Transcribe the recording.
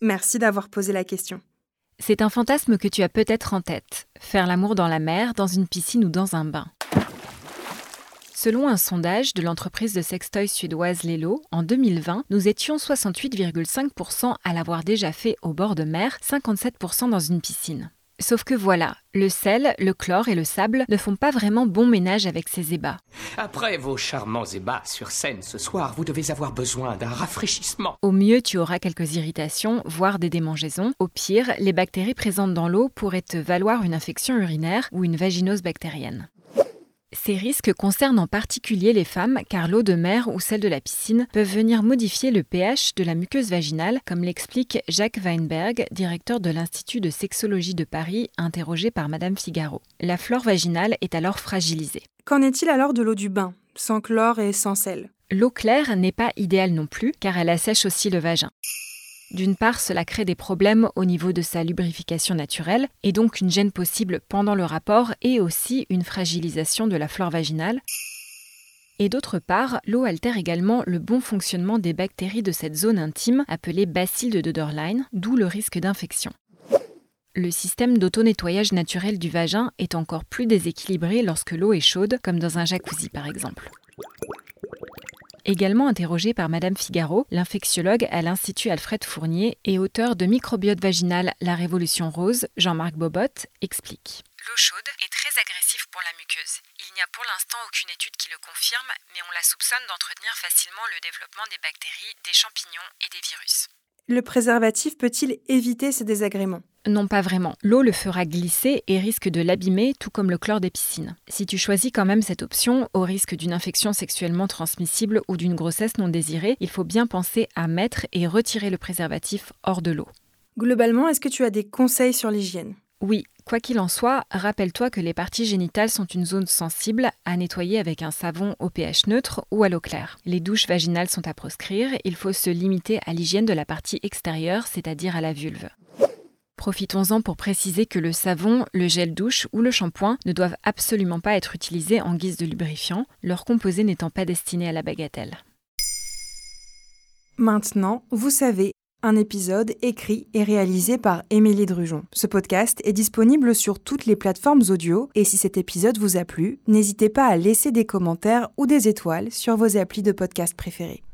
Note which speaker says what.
Speaker 1: Merci d'avoir posé la question.
Speaker 2: C'est un fantasme que tu as peut-être en tête. Faire l'amour dans la mer, dans une piscine ou dans un bain. Selon un sondage de l'entreprise de sextoy suédoise Lelo, en 2020, nous étions 68,5% à l'avoir déjà fait au bord de mer, 57% dans une piscine. Sauf que voilà, le sel, le chlore et le sable ne font pas vraiment bon ménage avec ces ébats.
Speaker 3: Après vos charmants ébats sur scène ce soir, vous devez avoir besoin d'un rafraîchissement.
Speaker 2: Au mieux, tu auras quelques irritations, voire des démangeaisons. Au pire, les bactéries présentes dans l'eau pourraient te valoir une infection urinaire ou une vaginose bactérienne. Ces risques concernent en particulier les femmes car l'eau de mer ou celle de la piscine peuvent venir modifier le pH de la muqueuse vaginale, comme l'explique Jacques Weinberg, directeur de l'Institut de sexologie de Paris, interrogé par Madame Figaro. La flore vaginale est alors fragilisée.
Speaker 1: Qu'en est-il alors de l'eau du bain, sans chlore et sans sel?
Speaker 2: L'eau claire n'est pas idéale non plus car elle assèche aussi le vagin. D'une part, cela crée des problèmes au niveau de sa lubrification naturelle, et donc une gêne possible pendant le rapport et aussi une fragilisation de la flore vaginale. Et d'autre part, l'eau altère également le bon fonctionnement des bactéries de cette zone intime appelée bacille de Doderlein, d'où le risque d'infection. Le système d'auto-nettoyage naturel du vagin est encore plus déséquilibré lorsque l'eau est chaude, comme dans un jacuzzi par exemple. Également interrogé par Madame Figaro, l'infectiologue à l'Institut Alfred Fournier et auteur de Microbiote vaginal La Révolution Rose, Jean-Marc Bobot, explique.
Speaker 4: L'eau chaude est très agressive pour la muqueuse. Il n'y a pour l'instant aucune étude qui le confirme, mais on la soupçonne d'entretenir facilement le développement des bactéries, des champignons et des virus.
Speaker 1: Le préservatif peut-il éviter ces désagréments?
Speaker 2: Non, pas vraiment. L'eau le fera glisser et risque de l'abîmer, tout comme le chlore des piscines. Si tu choisis quand même cette option, au risque d'une infection sexuellement transmissible ou d'une grossesse non désirée, il faut bien penser à mettre et retirer le préservatif hors de l'eau.
Speaker 1: Globalement, est-ce que tu as des conseils sur l'hygiène?
Speaker 2: Oui, quoi qu'il en soit, rappelle-toi que les parties génitales sont une zone sensible à nettoyer avec un savon au pH neutre ou à l'eau claire. Les douches vaginales sont à proscrire, il faut se limiter à l'hygiène de la partie extérieure, c'est-à-dire à la vulve. Profitons-en pour préciser que le savon, le gel douche ou le shampoing ne doivent absolument pas être utilisés en guise de lubrifiant, leur composé n'étant pas destiné à la bagatelle.
Speaker 1: Maintenant, vous savez, un épisode écrit et réalisé par Émilie Drujon. Ce podcast est disponible sur toutes les plateformes audio et si cet épisode vous a plu, n'hésitez pas à laisser des commentaires ou des étoiles sur vos applis de podcast préférés.